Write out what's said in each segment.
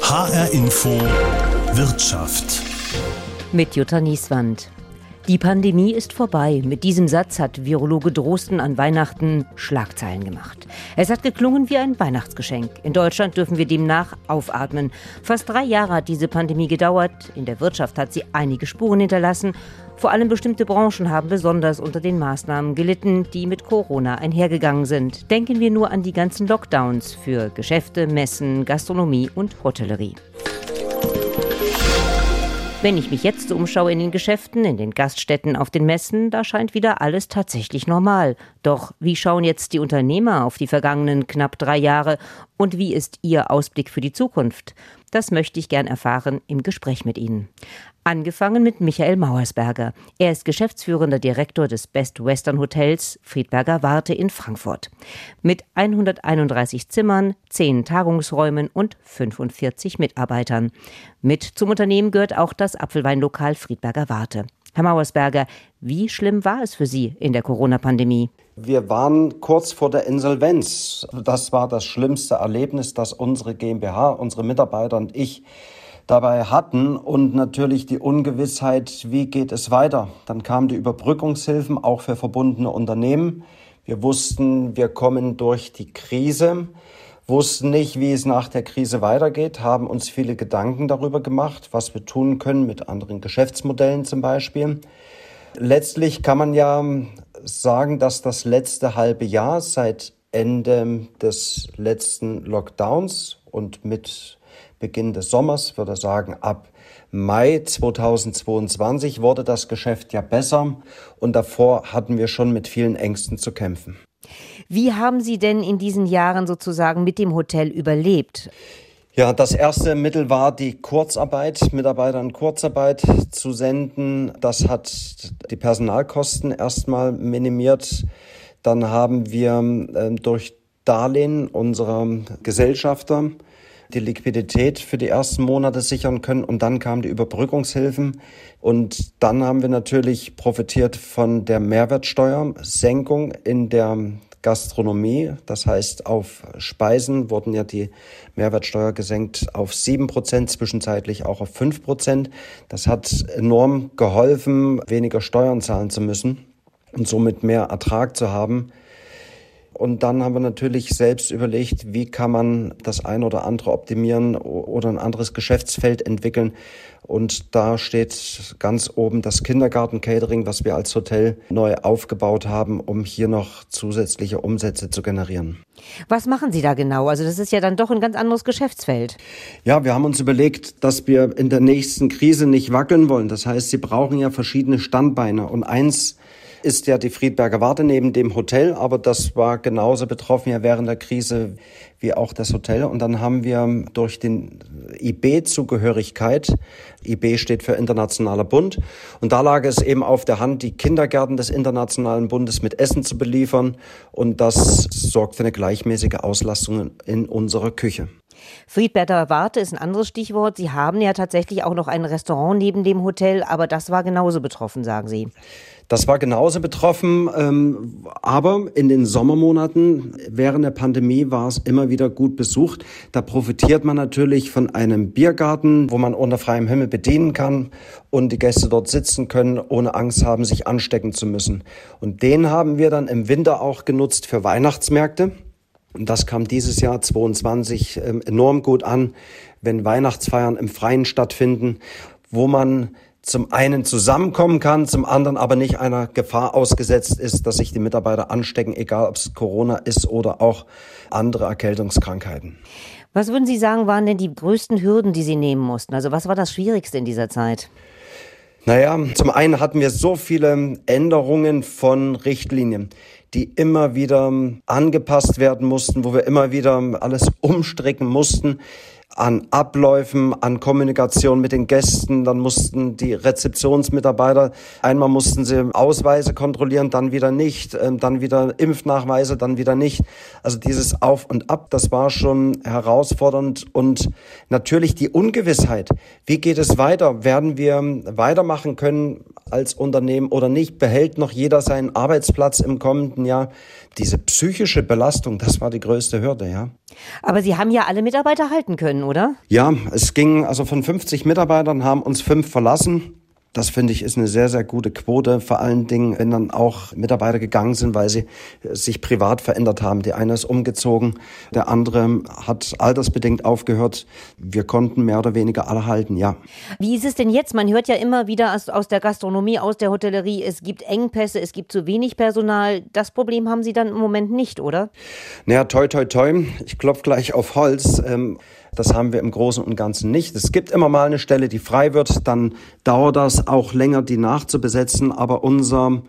HR Info Wirtschaft. Mit Jutta Nieswand. Die Pandemie ist vorbei. Mit diesem Satz hat Virologe Drosten an Weihnachten Schlagzeilen gemacht. Es hat geklungen wie ein Weihnachtsgeschenk. In Deutschland dürfen wir demnach aufatmen. Fast drei Jahre hat diese Pandemie gedauert. In der Wirtschaft hat sie einige Spuren hinterlassen. Vor allem bestimmte Branchen haben besonders unter den Maßnahmen gelitten, die mit Corona einhergegangen sind. Denken wir nur an die ganzen Lockdowns für Geschäfte, Messen, Gastronomie und Hotellerie. Wenn ich mich jetzt so umschaue in den Geschäften, in den Gaststätten, auf den Messen, da scheint wieder alles tatsächlich normal. Doch wie schauen jetzt die Unternehmer auf die vergangenen knapp drei Jahre und wie ist ihr Ausblick für die Zukunft? Das möchte ich gern erfahren im Gespräch mit Ihnen. Angefangen mit Michael Mauersberger. Er ist geschäftsführender Direktor des Best Western Hotels Friedberger Warte in Frankfurt. Mit 131 Zimmern, 10 Tagungsräumen und 45 Mitarbeitern. Mit zum Unternehmen gehört auch das Apfelweinlokal Friedberger Warte. Herr Mauersberger, wie schlimm war es für Sie in der Corona-Pandemie? Wir waren kurz vor der Insolvenz. Das war das schlimmste Erlebnis, das unsere GmbH, unsere Mitarbeiter und ich dabei hatten und natürlich die Ungewissheit, wie geht es weiter. Dann kamen die Überbrückungshilfen auch für verbundene Unternehmen. Wir wussten, wir kommen durch die Krise, wussten nicht, wie es nach der Krise weitergeht, haben uns viele Gedanken darüber gemacht, was wir tun können mit anderen Geschäftsmodellen zum Beispiel. Letztlich kann man ja sagen, dass das letzte halbe Jahr seit Ende des letzten Lockdowns und mit Beginn des Sommers, würde sagen ab Mai 2022 wurde das Geschäft ja besser und davor hatten wir schon mit vielen Ängsten zu kämpfen. Wie haben Sie denn in diesen Jahren sozusagen mit dem Hotel überlebt? Ja, das erste Mittel war die Kurzarbeit, Mitarbeiter in Kurzarbeit zu senden. Das hat die Personalkosten erstmal minimiert. Dann haben wir äh, durch Darlehen unserer Gesellschafter die Liquidität für die ersten Monate sichern können und dann kamen die Überbrückungshilfen und dann haben wir natürlich profitiert von der Mehrwertsteuersenkung in der Gastronomie. Das heißt, auf Speisen wurden ja die Mehrwertsteuer gesenkt auf sieben Prozent, zwischenzeitlich auch auf fünf Prozent. Das hat enorm geholfen, weniger Steuern zahlen zu müssen und somit mehr Ertrag zu haben. Und dann haben wir natürlich selbst überlegt, wie kann man das eine oder andere optimieren oder ein anderes Geschäftsfeld entwickeln. Und da steht ganz oben das Kindergarten-Catering, was wir als Hotel neu aufgebaut haben, um hier noch zusätzliche Umsätze zu generieren. Was machen Sie da genau? Also das ist ja dann doch ein ganz anderes Geschäftsfeld. Ja, wir haben uns überlegt, dass wir in der nächsten Krise nicht wackeln wollen. Das heißt, Sie brauchen ja verschiedene Standbeine. Und eins ist ja die Friedberger Warte neben dem Hotel, aber das war genauso betroffen ja während der Krise wie auch das Hotel. Und dann haben wir durch den IB-Zugehörigkeit, IB steht für Internationaler Bund, und da lag es eben auf der Hand, die Kindergärten des Internationalen Bundes mit Essen zu beliefern. Und das sorgt für eine gleichmäßige Auslastung in unserer Küche. Friedberger Warte ist ein anderes Stichwort. Sie haben ja tatsächlich auch noch ein Restaurant neben dem Hotel, aber das war genauso betroffen, sagen Sie. Das war genauso betroffen, ähm, aber in den Sommermonaten während der Pandemie war es immer wieder gut besucht. Da profitiert man natürlich von einem Biergarten, wo man unter freiem Himmel bedienen kann und die Gäste dort sitzen können, ohne Angst haben, sich anstecken zu müssen. Und den haben wir dann im Winter auch genutzt für Weihnachtsmärkte. Und das kam dieses Jahr 22 ähm, enorm gut an, wenn Weihnachtsfeiern im Freien stattfinden, wo man zum einen zusammenkommen kann, zum anderen aber nicht einer Gefahr ausgesetzt ist, dass sich die Mitarbeiter anstecken, egal ob es Corona ist oder auch andere Erkältungskrankheiten. Was würden Sie sagen, waren denn die größten Hürden, die Sie nehmen mussten? Also was war das Schwierigste in dieser Zeit? Naja, zum einen hatten wir so viele Änderungen von Richtlinien, die immer wieder angepasst werden mussten, wo wir immer wieder alles umstricken mussten an Abläufen, an Kommunikation mit den Gästen. Dann mussten die Rezeptionsmitarbeiter, einmal mussten sie Ausweise kontrollieren, dann wieder nicht, ähm, dann wieder Impfnachweise, dann wieder nicht. Also dieses Auf und Ab, das war schon herausfordernd und natürlich die Ungewissheit. Wie geht es weiter? Werden wir weitermachen können als Unternehmen oder nicht? Behält noch jeder seinen Arbeitsplatz im kommenden Jahr? Diese psychische Belastung, das war die größte Hürde, ja. Aber Sie haben ja alle Mitarbeiter halten können oder? Ja, es ging also von 50 Mitarbeitern haben uns fünf verlassen. Das finde ich ist eine sehr, sehr gute Quote. Vor allen Dingen, wenn dann auch Mitarbeiter gegangen sind, weil sie sich privat verändert haben. Die eine ist umgezogen, der andere hat altersbedingt aufgehört. Wir konnten mehr oder weniger alle halten, ja. Wie ist es denn jetzt? Man hört ja immer wieder aus, aus der Gastronomie, aus der Hotellerie, es gibt Engpässe, es gibt zu wenig Personal. Das Problem haben Sie dann im Moment nicht, oder? Naja, toi, toi, toi. Ich klopfe gleich auf Holz. Ähm, das haben wir im Großen und Ganzen nicht. Es gibt immer mal eine Stelle, die frei wird, dann dauert das auch länger, die nachzubesetzen. Aber unser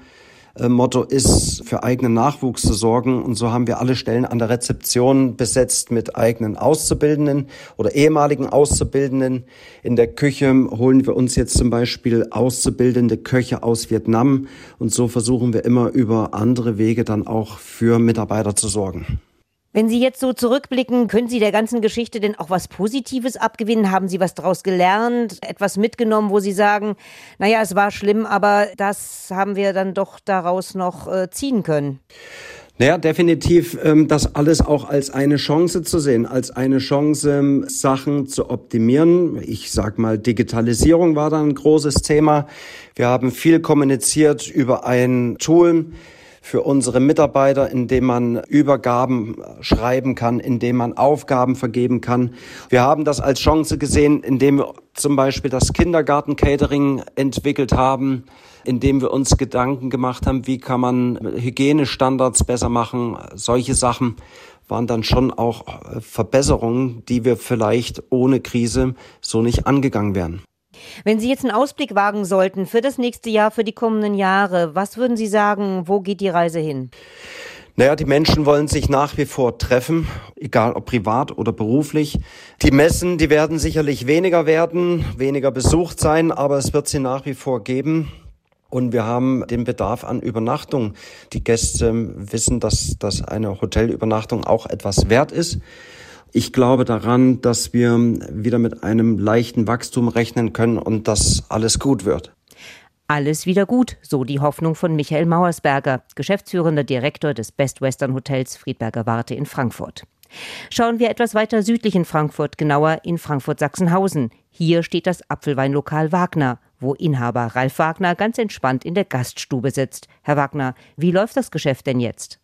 äh, Motto ist, für eigenen Nachwuchs zu sorgen. Und so haben wir alle Stellen an der Rezeption besetzt mit eigenen Auszubildenden oder ehemaligen Auszubildenden. In der Küche holen wir uns jetzt zum Beispiel auszubildende Köche aus Vietnam. Und so versuchen wir immer über andere Wege dann auch für Mitarbeiter zu sorgen. Wenn Sie jetzt so zurückblicken, können Sie der ganzen Geschichte denn auch was Positives abgewinnen? Haben Sie was daraus gelernt, etwas mitgenommen, wo Sie sagen, naja, es war schlimm, aber das haben wir dann doch daraus noch äh, ziehen können? Naja, definitiv ähm, das alles auch als eine Chance zu sehen, als eine Chance, Sachen zu optimieren. Ich sag mal, Digitalisierung war da ein großes Thema. Wir haben viel kommuniziert über ein Tool, für unsere Mitarbeiter, indem man Übergaben schreiben kann, indem man Aufgaben vergeben kann. Wir haben das als Chance gesehen, indem wir zum Beispiel das Kindergarten-Catering entwickelt haben, indem wir uns Gedanken gemacht haben, wie kann man Hygienestandards besser machen. Solche Sachen waren dann schon auch Verbesserungen, die wir vielleicht ohne Krise so nicht angegangen wären. Wenn Sie jetzt einen Ausblick wagen sollten für das nächste Jahr, für die kommenden Jahre, was würden Sie sagen, wo geht die Reise hin? Naja, die Menschen wollen sich nach wie vor treffen, egal ob privat oder beruflich. Die Messen, die werden sicherlich weniger werden, weniger besucht sein, aber es wird sie nach wie vor geben. Und wir haben den Bedarf an Übernachtung. Die Gäste wissen, dass, dass eine Hotelübernachtung auch etwas wert ist. Ich glaube daran, dass wir wieder mit einem leichten Wachstum rechnen können und dass alles gut wird. Alles wieder gut, so die Hoffnung von Michael Mauersberger, geschäftsführender Direktor des Best Western Hotels Friedberger Warte in Frankfurt. Schauen wir etwas weiter südlich in Frankfurt, genauer in Frankfurt-Sachsenhausen. Hier steht das Apfelweinlokal Wagner, wo Inhaber Ralf Wagner ganz entspannt in der Gaststube sitzt. Herr Wagner, wie läuft das Geschäft denn jetzt?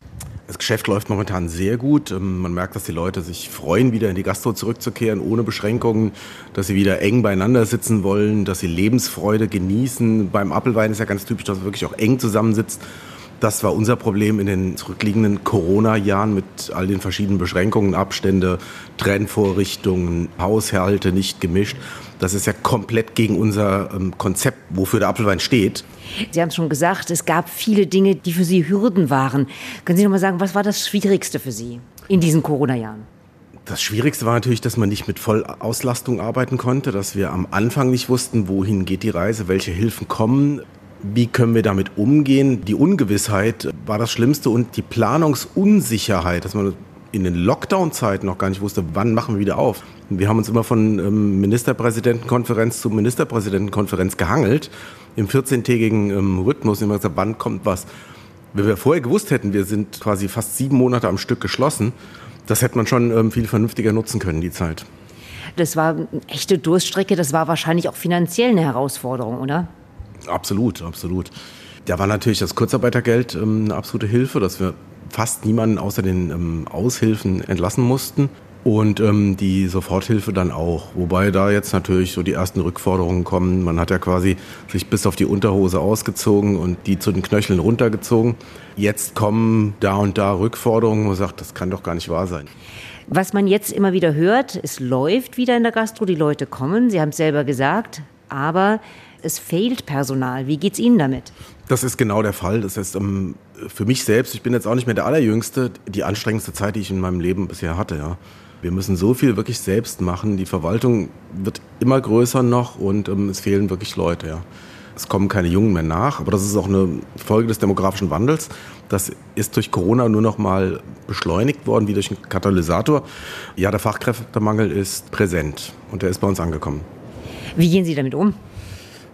Das Geschäft läuft momentan sehr gut. Ähm, man merkt, dass die Leute sich freuen, wieder in die Gastro zurückzukehren, ohne Beschränkungen, dass sie wieder eng beieinander sitzen wollen, dass sie Lebensfreude genießen. Beim Apfelwein ist ja ganz typisch, dass man wirklich auch eng zusammensitzt. Das war unser Problem in den zurückliegenden Corona-Jahren mit all den verschiedenen Beschränkungen, Abstände, Trennvorrichtungen, Haushalte nicht gemischt. Das ist ja komplett gegen unser ähm, Konzept, wofür der Apfelwein steht. Sie haben es schon gesagt, es gab viele Dinge, die für Sie Hürden waren. Können Sie noch mal sagen, was war das Schwierigste für Sie in diesen Corona-Jahren? Das Schwierigste war natürlich, dass man nicht mit Vollauslastung arbeiten konnte, dass wir am Anfang nicht wussten, wohin geht die Reise, welche Hilfen kommen. Wie können wir damit umgehen? Die Ungewissheit war das Schlimmste und die Planungsunsicherheit, dass man in den Lockdown-Zeiten noch gar nicht wusste, wann machen wir wieder auf. Wir haben uns immer von ähm, Ministerpräsidentenkonferenz zu Ministerpräsidentenkonferenz gehangelt im 14-tägigen ähm, Rhythmus. Immer gesagt, wann kommt was? Wenn wir vorher gewusst hätten, wir sind quasi fast sieben Monate am Stück geschlossen, das hätte man schon ähm, viel vernünftiger nutzen können, die Zeit. Das war eine echte Durststrecke, das war wahrscheinlich auch finanziell eine Herausforderung, oder? Absolut, absolut. Da war natürlich das Kurzarbeitergeld ähm, eine absolute Hilfe, dass wir fast niemanden außer den ähm, Aushilfen entlassen mussten. Und ähm, die Soforthilfe dann auch. Wobei da jetzt natürlich so die ersten Rückforderungen kommen. Man hat ja quasi sich bis auf die Unterhose ausgezogen und die zu den Knöcheln runtergezogen. Jetzt kommen da und da Rückforderungen, wo man sagt, das kann doch gar nicht wahr sein. Was man jetzt immer wieder hört, es läuft wieder in der Gastro, die Leute kommen, Sie haben es selber gesagt, aber es fehlt Personal. Wie geht es Ihnen damit? Das ist genau der Fall. Das heißt, ähm, für mich selbst, ich bin jetzt auch nicht mehr der Allerjüngste, die anstrengendste Zeit, die ich in meinem Leben bisher hatte. Ja. Wir müssen so viel wirklich selbst machen. Die Verwaltung wird immer größer noch und ähm, es fehlen wirklich Leute. Ja. Es kommen keine Jungen mehr nach, aber das ist auch eine Folge des demografischen Wandels. Das ist durch Corona nur noch mal beschleunigt worden, wie durch einen Katalysator. Ja, der Fachkräftemangel ist präsent und der ist bei uns angekommen. Wie gehen Sie damit um?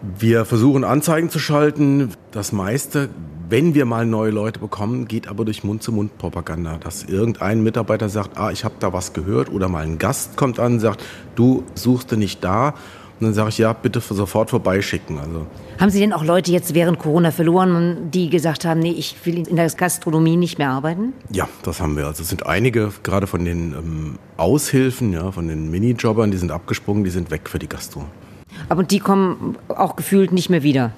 Wir versuchen Anzeigen zu schalten. Das meiste wenn wir mal neue Leute bekommen, geht aber durch Mund-zu-Mund-Propaganda, dass irgendein Mitarbeiter sagt, ah, ich habe da was gehört oder mal ein Gast kommt an und sagt, du suchst du nicht da. Und dann sage ich, ja, bitte sofort vorbeischicken. Also. Haben Sie denn auch Leute jetzt während Corona verloren, die gesagt haben, nee, ich will in der Gastronomie nicht mehr arbeiten? Ja, das haben wir. Also es sind einige, gerade von den ähm, Aushilfen, ja, von den Minijobbern, die sind abgesprungen, die sind weg für die Gastro. Aber die kommen auch gefühlt nicht mehr wieder?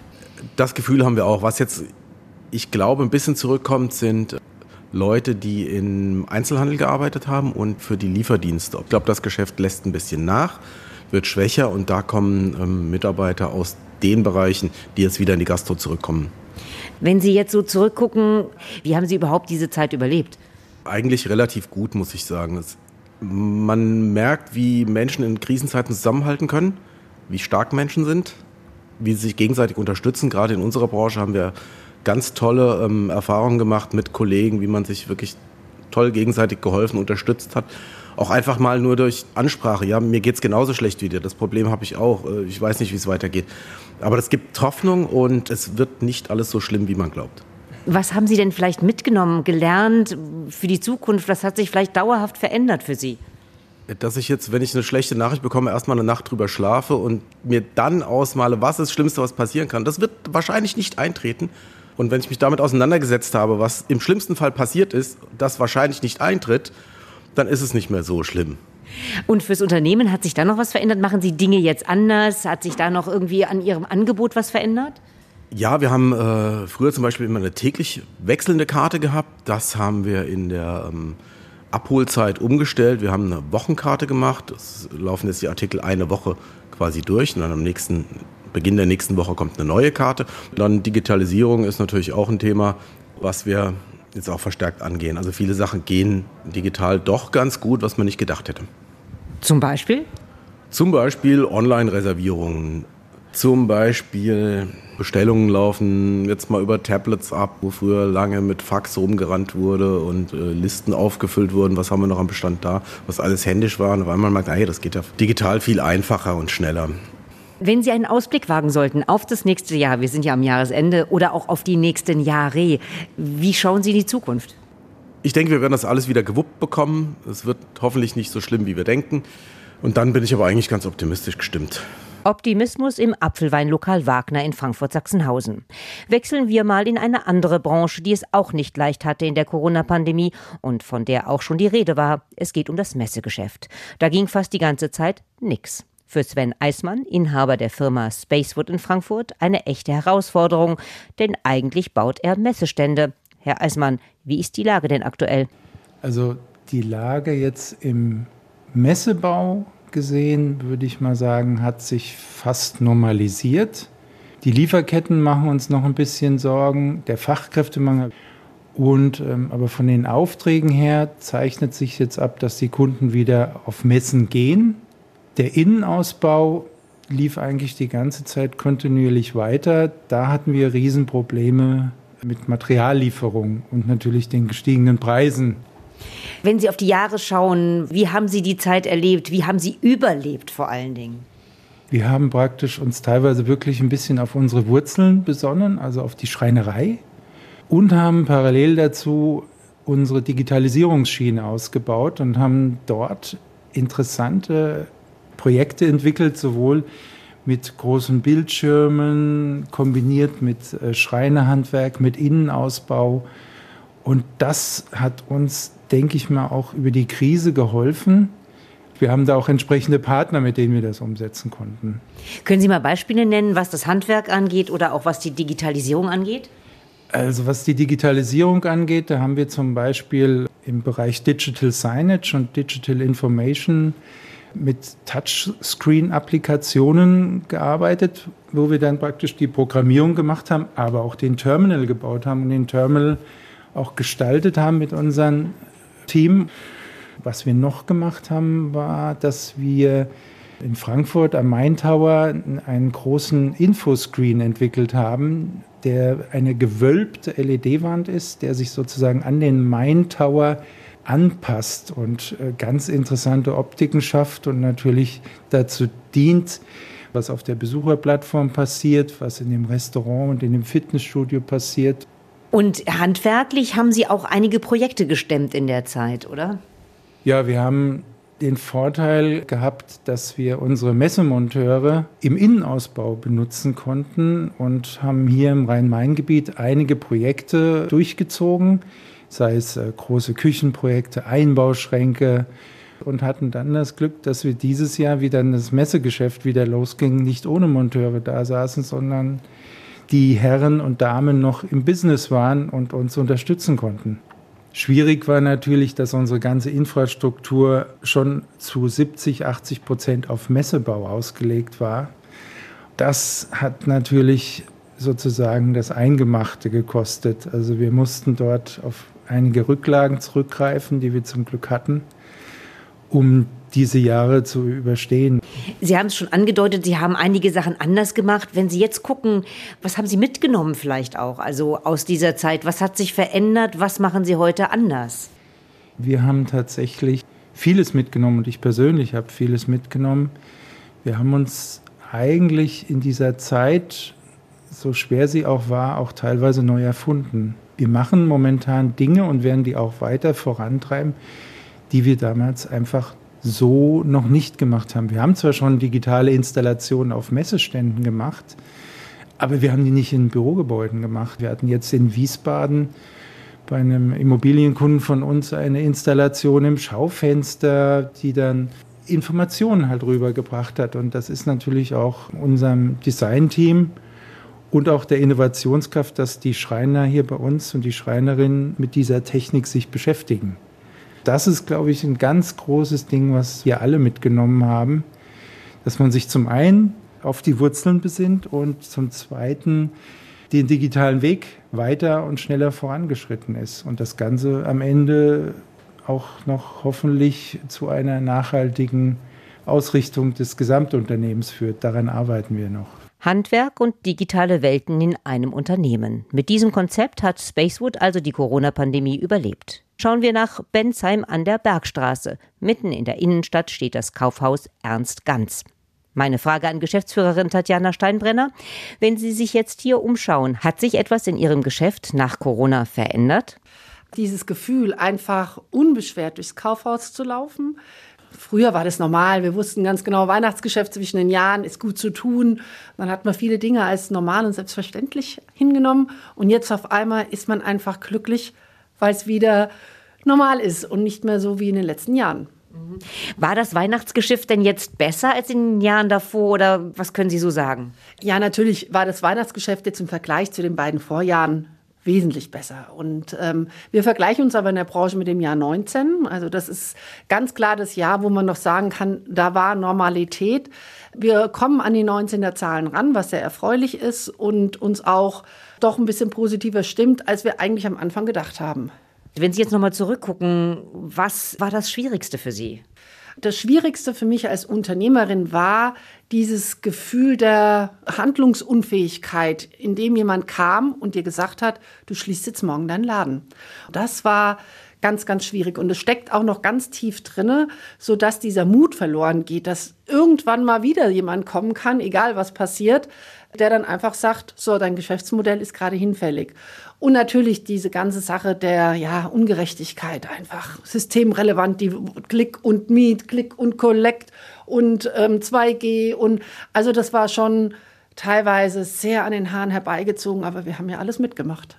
Das Gefühl haben wir auch. Was jetzt, ich glaube, ein bisschen zurückkommt, sind Leute, die im Einzelhandel gearbeitet haben und für die Lieferdienste. Ich glaube, das Geschäft lässt ein bisschen nach wird schwächer und da kommen ähm, Mitarbeiter aus den Bereichen, die jetzt wieder in die Gastro zurückkommen. Wenn Sie jetzt so zurückgucken, wie haben Sie überhaupt diese Zeit überlebt? Eigentlich relativ gut, muss ich sagen. Es, man merkt, wie Menschen in Krisenzeiten zusammenhalten können, wie stark Menschen sind, wie sie sich gegenseitig unterstützen. Gerade in unserer Branche haben wir ganz tolle ähm, Erfahrungen gemacht mit Kollegen, wie man sich wirklich toll gegenseitig geholfen, unterstützt hat auch einfach mal nur durch Ansprache. Ja, mir geht es genauso schlecht wie dir. Das Problem habe ich auch. Äh, ich weiß nicht, wie es weitergeht. Aber es gibt Hoffnung und es wird nicht alles so schlimm, wie man glaubt. Was haben Sie denn vielleicht mitgenommen, gelernt für die Zukunft? Was hat sich vielleicht dauerhaft verändert für Sie? Dass ich jetzt, wenn ich eine schlechte Nachricht bekomme, erstmal eine Nacht drüber schlafe und mir dann ausmale, was ist das Schlimmste, was passieren kann. Das wird wahrscheinlich nicht eintreten. Und wenn ich mich damit auseinandergesetzt habe, was im schlimmsten Fall passiert ist, das wahrscheinlich nicht eintritt, dann ist es nicht mehr so schlimm. Und fürs Unternehmen hat sich da noch was verändert? Machen Sie Dinge jetzt anders? Hat sich da noch irgendwie an Ihrem Angebot was verändert? Ja, wir haben äh, früher zum Beispiel immer eine täglich wechselnde Karte gehabt. Das haben wir in der ähm, Abholzeit umgestellt. Wir haben eine Wochenkarte gemacht. Es laufen jetzt die Artikel eine Woche quasi durch und dann am nächsten Beginn der nächsten Woche kommt eine neue Karte. Dann Digitalisierung ist natürlich auch ein Thema, was wir jetzt auch verstärkt angehen. Also viele Sachen gehen digital doch ganz gut, was man nicht gedacht hätte. Zum Beispiel? Zum Beispiel Online-Reservierungen. Zum Beispiel Bestellungen laufen jetzt mal über Tablets ab, wo früher lange mit Fax rumgerannt wurde und äh, Listen aufgefüllt wurden. Was haben wir noch am Bestand da? Was alles händisch war. Und auf einmal merkt, hey, das geht ja digital viel einfacher und schneller. Wenn Sie einen Ausblick wagen sollten auf das nächste Jahr, wir sind ja am Jahresende, oder auch auf die nächsten Jahre, wie schauen Sie in die Zukunft? Ich denke, wir werden das alles wieder gewuppt bekommen. Es wird hoffentlich nicht so schlimm, wie wir denken. Und dann bin ich aber eigentlich ganz optimistisch gestimmt. Optimismus im Apfelweinlokal Wagner in Frankfurt-Sachsenhausen. Wechseln wir mal in eine andere Branche, die es auch nicht leicht hatte in der Corona-Pandemie und von der auch schon die Rede war. Es geht um das Messegeschäft. Da ging fast die ganze Zeit nichts. Für Sven Eismann, Inhaber der Firma Spacewood in Frankfurt, eine echte Herausforderung, denn eigentlich baut er Messestände. Herr Eismann, wie ist die Lage denn aktuell? Also die Lage jetzt im Messebau gesehen, würde ich mal sagen, hat sich fast normalisiert. Die Lieferketten machen uns noch ein bisschen Sorgen, der Fachkräftemangel. Und ähm, aber von den Aufträgen her zeichnet sich jetzt ab, dass die Kunden wieder auf Messen gehen. Der Innenausbau lief eigentlich die ganze Zeit kontinuierlich weiter. Da hatten wir Riesenprobleme mit Materiallieferung und natürlich den gestiegenen Preisen. Wenn Sie auf die Jahre schauen, wie haben Sie die Zeit erlebt? Wie haben Sie überlebt vor allen Dingen? Wir haben praktisch uns teilweise wirklich ein bisschen auf unsere Wurzeln besonnen, also auf die Schreinerei und haben parallel dazu unsere Digitalisierungsschiene ausgebaut und haben dort interessante Projekte entwickelt, sowohl mit großen Bildschirmen kombiniert mit äh, Schreinerhandwerk, mit Innenausbau. Und das hat uns, denke ich mal, auch über die Krise geholfen. Wir haben da auch entsprechende Partner, mit denen wir das umsetzen konnten. Können Sie mal Beispiele nennen, was das Handwerk angeht oder auch was die Digitalisierung angeht? Also was die Digitalisierung angeht, da haben wir zum Beispiel im Bereich Digital Signage und Digital Information mit Touchscreen-Applikationen gearbeitet, wo wir dann praktisch die Programmierung gemacht haben, aber auch den Terminal gebaut haben und den Terminal auch gestaltet haben mit unserem Team. Was wir noch gemacht haben, war, dass wir in Frankfurt am Main Tower einen großen Infoscreen entwickelt haben, der eine gewölbte LED-Wand ist, der sich sozusagen an den Main Tower anpasst und äh, ganz interessante Optiken schafft und natürlich dazu dient, was auf der Besucherplattform passiert, was in dem Restaurant und in dem Fitnessstudio passiert, Und handwerklich haben Sie auch einige Projekte gestemmt in der Zeit, oder? Ja, wir haben den Vorteil gehabt, dass wir unsere Messemonteure im Innenausbau benutzen konnten und haben hier im Rhein-Main-Gebiet einige Projekte durchgezogen, sei es äh, große Küchenprojekte, Einbauschränke und hatten dann das Glück, dass wir dieses Jahr wieder das Messegeschäft wieder losging, nicht ohne Monteure da saßen, sondern die Herren und Damen noch im Business waren und uns unterstützen konnten. Schwierig war natürlich, dass unsere ganze Infrastruktur schon zu 70, 80 Prozent auf Messebau ausgelegt war. Das hat natürlich sozusagen das Eingemachte gekostet. Also wir mussten dort auf einige Rücklagen zurückgreifen, die wir zum Glück hatten, um diese Jahre zu überstehen. Sie haben es schon angedeutet, Sie haben einige Sachen anders gemacht. Wenn Sie jetzt gucken, was haben Sie mitgenommen vielleicht auch, also aus dieser Zeit? Was hat sich verändert? Was machen Sie heute anders? Wir haben tatsächlich vieles mitgenommen und ich persönlich habe vieles mitgenommen. Wir haben uns eigentlich in dieser Zeit, so schwer sie auch war, auch teilweise neu erfunden. Wir machen momentan Dinge und werden die auch weiter vorantreiben, die wir damals einfach so noch nicht gemacht haben. Wir haben zwar schon digitale Installationen auf Messeständen gemacht, aber wir haben die nicht in Bürogebäuden gemacht. Wir hatten jetzt in Wiesbaden bei einem Immobilienkunden von uns eine Installation im Schaufenster, die dann Informationen halt rübergebracht hat. Und das ist natürlich auch unserem Designteam und auch der Innovationskraft, dass die Schreiner hier bei uns und die Schreinerinnen mit dieser Technik sich beschäftigen das ist, glaube ich, ein ganz großes Ding, was wir alle mitgenommen haben, dass man sich zum einen auf die Wurzeln besinnt und zum zweiten den digitalen Weg weiter und schneller vorangeschritten ist und das Ganze am Ende auch noch hoffentlich zu einer nachhaltigen Ausrichtung des Gesamtunternehmens führt. Daran arbeiten wir noch. Handwerk und digitale Welten in einem Unternehmen. Mit diesem Konzept hat Spacewood also die Corona-Pandemie überlebt. Schauen wir nach Bensheim an der Bergstraße. Mitten in der Innenstadt steht das Kaufhaus Ernst Ganz. Meine Frage an Geschäftsführerin Tatjana Steinbrenner. Wenn Sie sich jetzt hier umschauen, hat sich etwas in Ihrem Geschäft nach Corona verändert? Dieses Gefühl, einfach unbeschwert durchs Kaufhaus zu laufen. Früher war das normal. Wir wussten ganz genau, Weihnachtsgeschäft zwischen den Jahren ist gut zu tun. Dann hat man viele Dinge als normal und selbstverständlich hingenommen. Und jetzt auf einmal ist man einfach glücklich, weil es wieder normal ist und nicht mehr so wie in den letzten Jahren. War das Weihnachtsgeschäft denn jetzt besser als in den Jahren davor oder was können Sie so sagen? Ja, natürlich war das Weihnachtsgeschäft jetzt im Vergleich zu den beiden Vorjahren wesentlich besser. Und ähm, wir vergleichen uns aber in der Branche mit dem Jahr 19. Also das ist ganz klar das Jahr, wo man noch sagen kann, da war Normalität. Wir kommen an die 19er Zahlen ran, was sehr erfreulich ist und uns auch doch ein bisschen positiver stimmt, als wir eigentlich am Anfang gedacht haben. Wenn Sie jetzt nochmal zurückgucken, was war das Schwierigste für Sie? Das Schwierigste für mich als Unternehmerin war dieses Gefühl der Handlungsunfähigkeit, in dem jemand kam und dir gesagt hat, du schließt jetzt morgen deinen Laden. Das war ganz, ganz schwierig. Und es steckt auch noch ganz tief drinne, sodass dieser Mut verloren geht, dass irgendwann mal wieder jemand kommen kann, egal was passiert, der dann einfach sagt, so, dein Geschäftsmodell ist gerade hinfällig. Und natürlich diese ganze Sache der ja, Ungerechtigkeit, einfach systemrelevant, die Click und Meet, Click und Collect und ähm, 2G. Und also das war schon teilweise sehr an den Haaren herbeigezogen, aber wir haben ja alles mitgemacht.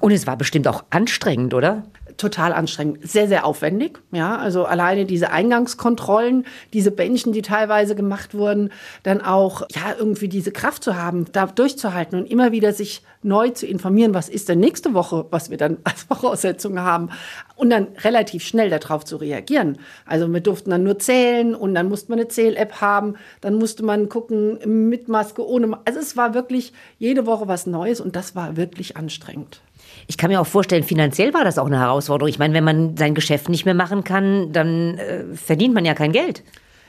Und es war bestimmt auch anstrengend, oder? Total anstrengend, sehr, sehr aufwendig. Ja, also alleine diese Eingangskontrollen, diese Bändchen, die teilweise gemacht wurden, dann auch, ja, irgendwie diese Kraft zu haben, da durchzuhalten und immer wieder sich neu zu informieren, was ist denn nächste Woche, was wir dann als Voraussetzung haben und dann relativ schnell darauf zu reagieren. Also wir durften dann nur zählen und dann musste man eine Zähl-App haben, dann musste man gucken mit Maske, ohne. Also es war wirklich jede Woche was Neues und das war wirklich anstrengend. Ich kann mir auch vorstellen, finanziell war das auch eine Herausforderung. Ich meine, wenn man sein Geschäft nicht mehr machen kann, dann äh, verdient man ja kein Geld.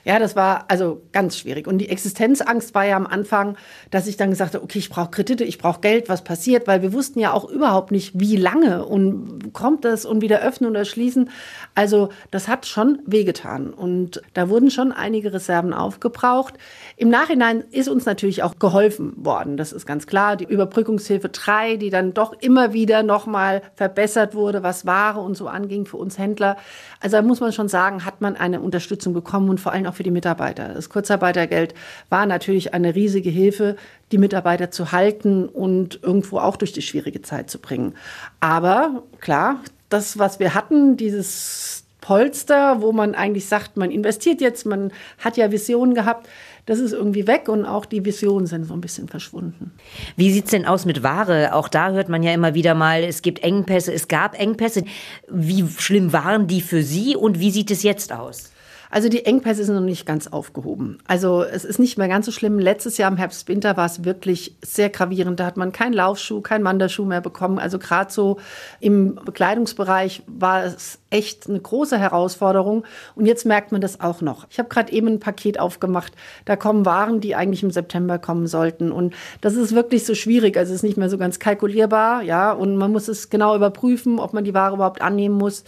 Ja, das war also ganz schwierig. Und die Existenzangst war ja am Anfang, dass ich dann gesagt habe, okay, ich brauche Kredite, ich brauche Geld, was passiert, weil wir wussten ja auch überhaupt nicht, wie lange und kommt das und wieder öffnen oder schließen. Also das hat schon wehgetan. Und da wurden schon einige Reserven aufgebraucht. Im Nachhinein ist uns natürlich auch geholfen worden. Das ist ganz klar. Die Überbrückungshilfe 3, die dann doch immer wieder nochmal verbessert wurde, was Ware und so anging für uns Händler. Also da muss man schon sagen, hat man eine Unterstützung bekommen und vor allem auch für die Mitarbeiter. Das Kurzarbeitergeld war natürlich eine riesige Hilfe, die Mitarbeiter zu halten und irgendwo auch durch die schwierige Zeit zu bringen. Aber klar, das, was wir hatten, dieses Polster, wo man eigentlich sagt, man investiert jetzt, man hat ja Visionen gehabt, das ist irgendwie weg und auch die Visionen sind so ein bisschen verschwunden. Wie sieht es denn aus mit Ware? Auch da hört man ja immer wieder mal, es gibt Engpässe, es gab Engpässe. Wie schlimm waren die für Sie und wie sieht es jetzt aus? Also die Engpässe sind noch nicht ganz aufgehoben. Also es ist nicht mehr ganz so schlimm. Letztes Jahr im Herbst, Winter war es wirklich sehr gravierend. Da hat man keinen Laufschuh, keinen Wanderschuh mehr bekommen. Also gerade so im Bekleidungsbereich war es echt eine große Herausforderung. Und jetzt merkt man das auch noch. Ich habe gerade eben ein Paket aufgemacht. Da kommen Waren, die eigentlich im September kommen sollten. Und das ist wirklich so schwierig. Also es ist nicht mehr so ganz kalkulierbar. Ja, und man muss es genau überprüfen, ob man die Ware überhaupt annehmen muss.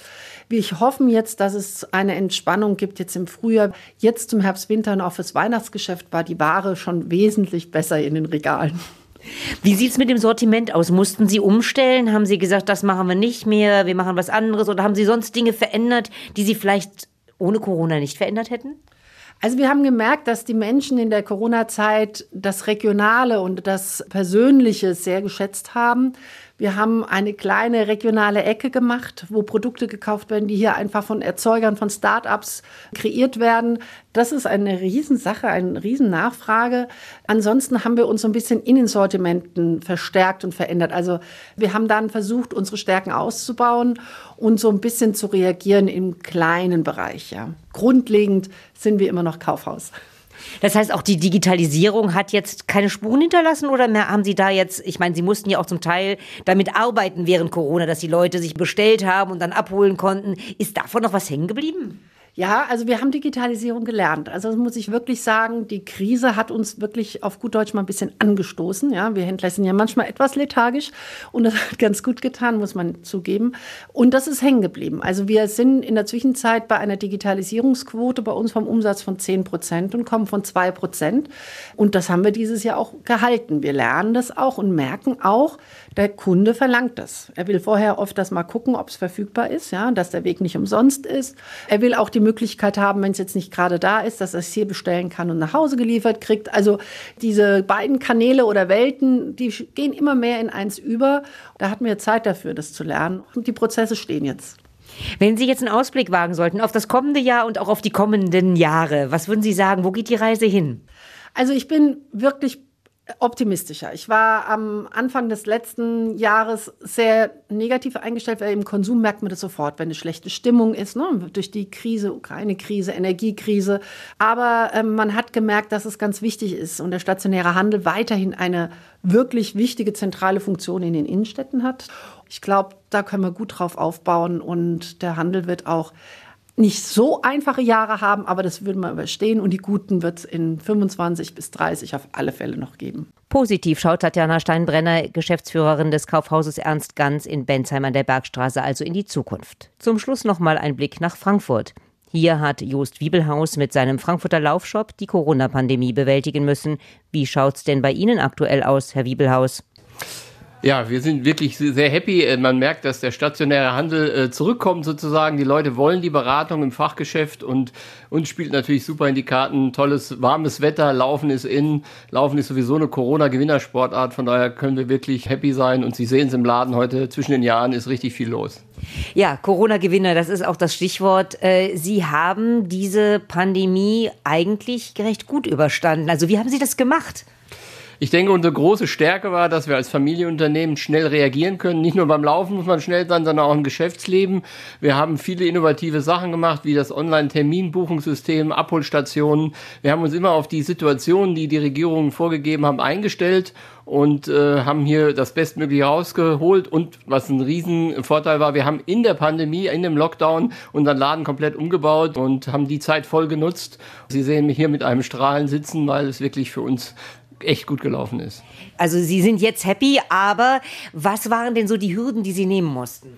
Wir hoffen jetzt, dass es eine Entspannung gibt jetzt im Frühjahr. Jetzt zum Herbst, Winter und auch fürs Weihnachtsgeschäft war die Ware schon wesentlich besser in den Regalen. Wie sieht es mit dem Sortiment aus? Mussten Sie umstellen? Haben Sie gesagt, das machen wir nicht mehr, wir machen was anderes? Oder haben Sie sonst Dinge verändert, die Sie vielleicht ohne Corona nicht verändert hätten? Also wir haben gemerkt, dass die Menschen in der Corona-Zeit das Regionale und das Persönliche sehr geschätzt haben. Wir haben eine kleine regionale Ecke gemacht, wo Produkte gekauft werden, die hier einfach von Erzeugern, von Start-ups kreiert werden. Das ist eine Riesensache, eine Riesennachfrage. Ansonsten haben wir uns so ein bisschen in den Sortimenten verstärkt und verändert. Also wir haben dann versucht, unsere Stärken auszubauen und so ein bisschen zu reagieren im kleinen Bereich. Ja. Grundlegend sind wir immer noch Kaufhaus. Das heißt, auch die Digitalisierung hat jetzt keine Spuren hinterlassen oder mehr haben Sie da jetzt, ich meine, Sie mussten ja auch zum Teil damit arbeiten während Corona, dass die Leute sich bestellt haben und dann abholen konnten. Ist davon noch was hängen geblieben? Ja, also wir haben Digitalisierung gelernt. Also muss ich wirklich sagen, die Krise hat uns wirklich auf gut Deutsch mal ein bisschen angestoßen. Ja, wir Händler sind ja manchmal etwas lethargisch und das hat ganz gut getan, muss man zugeben. Und das ist hängen geblieben. Also wir sind in der Zwischenzeit bei einer Digitalisierungsquote bei uns vom Umsatz von 10 Prozent und kommen von 2 Prozent. Und das haben wir dieses Jahr auch gehalten. Wir lernen das auch und merken auch, der Kunde verlangt das. Er will vorher oft das mal gucken, ob es verfügbar ist, ja, dass der Weg nicht umsonst ist. Er will auch die Möglichkeit haben, wenn es jetzt nicht gerade da ist, dass er es hier bestellen kann und nach Hause geliefert kriegt. Also diese beiden Kanäle oder Welten, die gehen immer mehr in eins über. Da hatten wir Zeit dafür, das zu lernen. Und die Prozesse stehen jetzt. Wenn Sie jetzt einen Ausblick wagen sollten auf das kommende Jahr und auch auf die kommenden Jahre, was würden Sie sagen? Wo geht die Reise hin? Also ich bin wirklich optimistischer. Ich war am Anfang des letzten Jahres sehr negativ eingestellt, weil im Konsum merkt man das sofort, wenn eine schlechte Stimmung ist, ne? durch die Krise, Ukraine-Krise, Energiekrise. Aber ähm, man hat gemerkt, dass es ganz wichtig ist und der stationäre Handel weiterhin eine wirklich wichtige zentrale Funktion in den Innenstädten hat. Ich glaube, da können wir gut drauf aufbauen und der Handel wird auch nicht so einfache Jahre haben, aber das würden wir überstehen und die guten wird es in 25 bis 30 auf alle Fälle noch geben. Positiv schaut Tatjana Steinbrenner, Geschäftsführerin des Kaufhauses Ernst Ganz in Bensheim an der Bergstraße, also in die Zukunft. Zum Schluss noch mal ein Blick nach Frankfurt. Hier hat Jost Wiebelhaus mit seinem Frankfurter Laufshop die Corona-Pandemie bewältigen müssen. Wie schaut's denn bei Ihnen aktuell aus, Herr Wiebelhaus? Ja, wir sind wirklich sehr happy. Äh, man merkt, dass der stationäre Handel äh, zurückkommt sozusagen. Die Leute wollen die Beratung im Fachgeschäft und uns spielt natürlich super in die Karten. Tolles, warmes Wetter, Laufen ist in. Laufen ist sowieso eine Corona-Gewinnersportart. Von daher können wir wirklich happy sein. Und Sie sehen es im Laden heute, zwischen den Jahren ist richtig viel los. Ja, Corona-Gewinner, das ist auch das Stichwort. Äh, Sie haben diese Pandemie eigentlich recht gut überstanden. Also wie haben Sie das gemacht? Ich denke, unsere große Stärke war, dass wir als Familienunternehmen schnell reagieren können. Nicht nur beim Laufen muss man schnell sein, sondern auch im Geschäftsleben. Wir haben viele innovative Sachen gemacht, wie das Online-Terminbuchungssystem, Abholstationen. Wir haben uns immer auf die Situationen, die die Regierungen vorgegeben haben, eingestellt und äh, haben hier das Bestmögliche rausgeholt. Und was ein Riesenvorteil war, wir haben in der Pandemie, in dem Lockdown unseren Laden komplett umgebaut und haben die Zeit voll genutzt. Sie sehen mich hier mit einem Strahlen sitzen, weil es wirklich für uns echt gut gelaufen ist. Also Sie sind jetzt happy, aber was waren denn so die Hürden, die Sie nehmen mussten?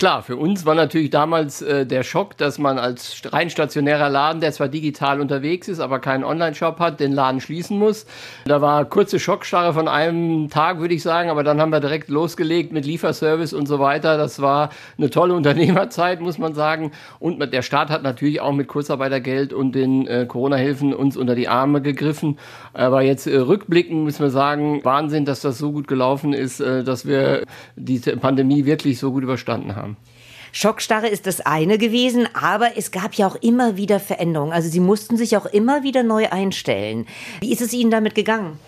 Klar, für uns war natürlich damals äh, der Schock, dass man als rein stationärer Laden, der zwar digital unterwegs ist, aber keinen Online-Shop hat, den Laden schließen muss. Da war kurze Schockstarre von einem Tag, würde ich sagen, aber dann haben wir direkt losgelegt mit Lieferservice und so weiter. Das war eine tolle Unternehmerzeit, muss man sagen. Und der Staat hat natürlich auch mit Kurzarbeitergeld und den äh, Corona-Hilfen uns unter die Arme gegriffen. Aber jetzt äh, rückblicken müssen wir sagen, Wahnsinn, dass das so gut gelaufen ist, äh, dass wir diese Pandemie wirklich so gut überstanden haben. Schockstarre ist das eine gewesen, aber es gab ja auch immer wieder Veränderungen. Also Sie mussten sich auch immer wieder neu einstellen. Wie ist es Ihnen damit gegangen?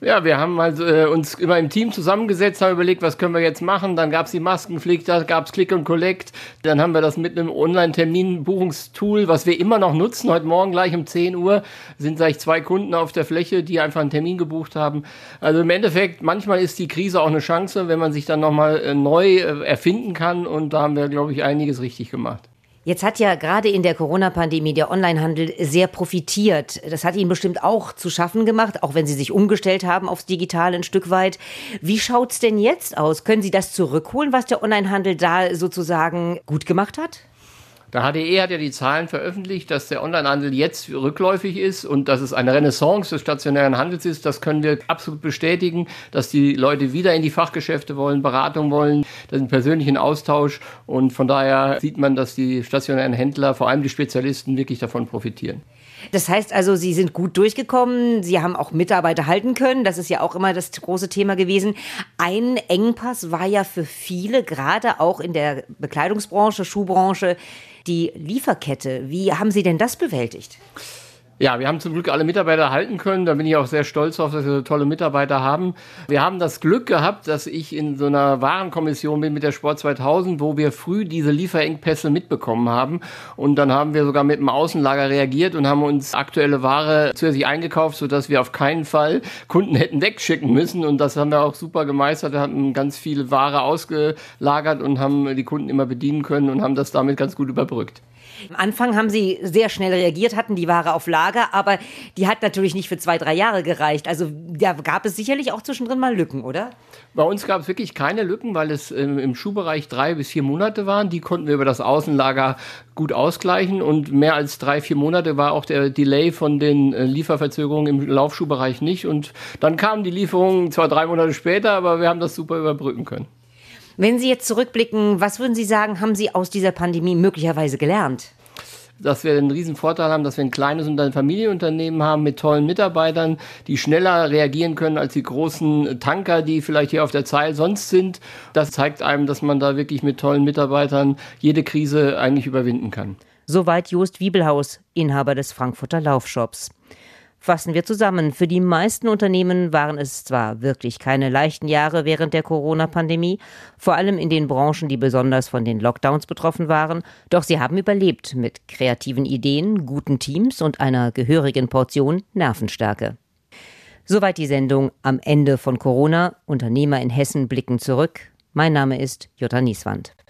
Ja, wir haben also, äh, uns immer im Team zusammengesetzt, haben überlegt, was können wir jetzt machen. Dann gab es die Maskenpflicht, da gab es Click und Collect. Dann haben wir das mit einem Online-Terminbuchungstool, was wir immer noch nutzen. Heute Morgen gleich um 10 Uhr sind gleich zwei Kunden auf der Fläche, die einfach einen Termin gebucht haben. Also im Endeffekt, manchmal ist die Krise auch eine Chance, wenn man sich dann nochmal äh, neu äh, erfinden kann. Und da haben wir, glaube ich, einiges richtig gemacht. Jetzt hat ja gerade in der Corona-Pandemie der Onlinehandel sehr profitiert. Das hat Ihnen bestimmt auch zu schaffen gemacht, auch wenn Sie sich umgestellt haben aufs Digitale ein Stück weit. Wie schaut's denn jetzt aus? Können Sie das zurückholen, was der Onlinehandel da sozusagen gut gemacht hat? Der HDE hat ja die Zahlen veröffentlicht, dass der Onlinehandel jetzt rückläufig ist und dass es eine Renaissance des stationären Handels ist. Das können wir absolut bestätigen, dass die Leute wieder in die Fachgeschäfte wollen, Beratung wollen, den persönlichen Austausch. Und von daher sieht man, dass die stationären Händler, vor allem die Spezialisten, wirklich davon profitieren. Das heißt also, Sie sind gut durchgekommen, Sie haben auch Mitarbeiter halten können, das ist ja auch immer das große Thema gewesen. Ein Engpass war ja für viele, gerade auch in der Bekleidungsbranche, Schuhbranche, die Lieferkette. Wie haben Sie denn das bewältigt? Ja, wir haben zum Glück alle Mitarbeiter halten können. Da bin ich auch sehr stolz drauf, dass wir so tolle Mitarbeiter haben. Wir haben das Glück gehabt, dass ich in so einer Warenkommission bin mit der Sport 2000, wo wir früh diese Lieferengpässe mitbekommen haben. Und dann haben wir sogar mit dem Außenlager reagiert und haben uns aktuelle Ware zusätzlich eingekauft, sodass wir auf keinen Fall Kunden hätten wegschicken müssen. Und das haben wir auch super gemeistert. Wir hatten ganz viele Ware ausgelagert und haben die Kunden immer bedienen können und haben das damit ganz gut überbrückt. Am Anfang haben sie sehr schnell reagiert, hatten die Ware auf Lager, aber die hat natürlich nicht für zwei, drei Jahre gereicht. Also da gab es sicherlich auch zwischendrin mal Lücken, oder? Bei uns gab es wirklich keine Lücken, weil es im Schuhbereich drei bis vier Monate waren. Die konnten wir über das Außenlager gut ausgleichen und mehr als drei, vier Monate war auch der Delay von den äh, Lieferverzögerungen im Laufschuhbereich nicht. Und dann kamen die Lieferungen zwar drei Monate später, aber wir haben das super überbrücken können. Wenn Sie jetzt zurückblicken, was würden Sie sagen, haben Sie aus dieser Pandemie möglicherweise gelernt? dass wir einen riesen Vorteil haben, dass wir ein kleines und ein Familienunternehmen haben mit tollen Mitarbeitern, die schneller reagieren können als die großen Tanker, die vielleicht hier auf der Zeil sonst sind. Das zeigt einem, dass man da wirklich mit tollen Mitarbeitern jede Krise eigentlich überwinden kann. Soweit Jost Wiebelhaus, Inhaber des Frankfurter Laufshops. Fassen wir zusammen. Für die meisten Unternehmen waren es zwar wirklich keine leichten Jahre während der Corona-Pandemie, vor allem in den Branchen, die besonders von den Lockdowns betroffen waren, doch sie haben überlebt mit kreativen Ideen, guten Teams und einer gehörigen Portion Nervenstärke. Soweit die Sendung am Ende von Corona. Unternehmer in Hessen blicken zurück. Mein Name ist Jutta Nieswand.